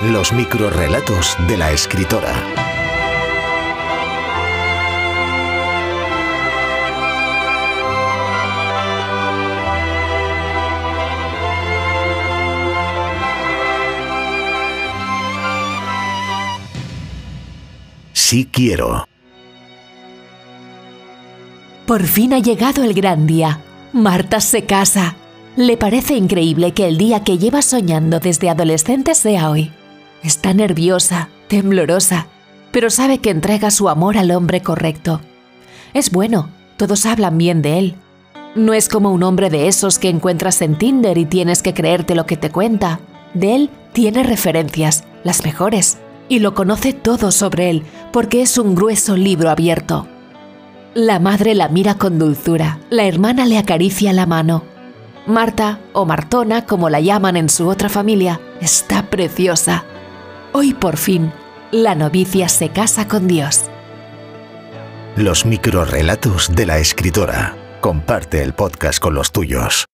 Los microrrelatos de la escritora. Sí quiero. Por fin ha llegado el gran día. Marta se casa. Le parece increíble que el día que lleva soñando desde adolescente sea hoy. Está nerviosa, temblorosa, pero sabe que entrega su amor al hombre correcto. Es bueno, todos hablan bien de él. No es como un hombre de esos que encuentras en Tinder y tienes que creerte lo que te cuenta. De él tiene referencias, las mejores, y lo conoce todo sobre él, porque es un grueso libro abierto. La madre la mira con dulzura, la hermana le acaricia la mano. Marta, o Martona, como la llaman en su otra familia, está preciosa. Hoy por fin, la novicia se casa con Dios. Los microrrelatos de la escritora. Comparte el podcast con los tuyos.